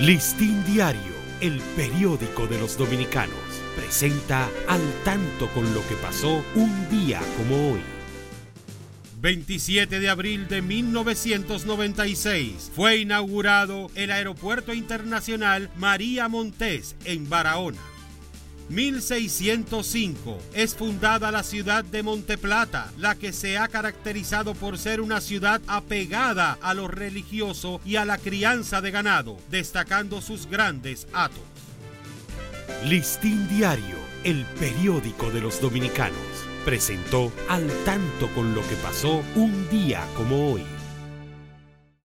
Listín Diario, el periódico de los dominicanos, presenta al tanto con lo que pasó un día como hoy. 27 de abril de 1996 fue inaugurado el Aeropuerto Internacional María Montés en Barahona. 1605 es fundada la ciudad de Monteplata, la que se ha caracterizado por ser una ciudad apegada a lo religioso y a la crianza de ganado, destacando sus grandes atos. Listín Diario, el periódico de los dominicanos, presentó al tanto con lo que pasó un día como hoy.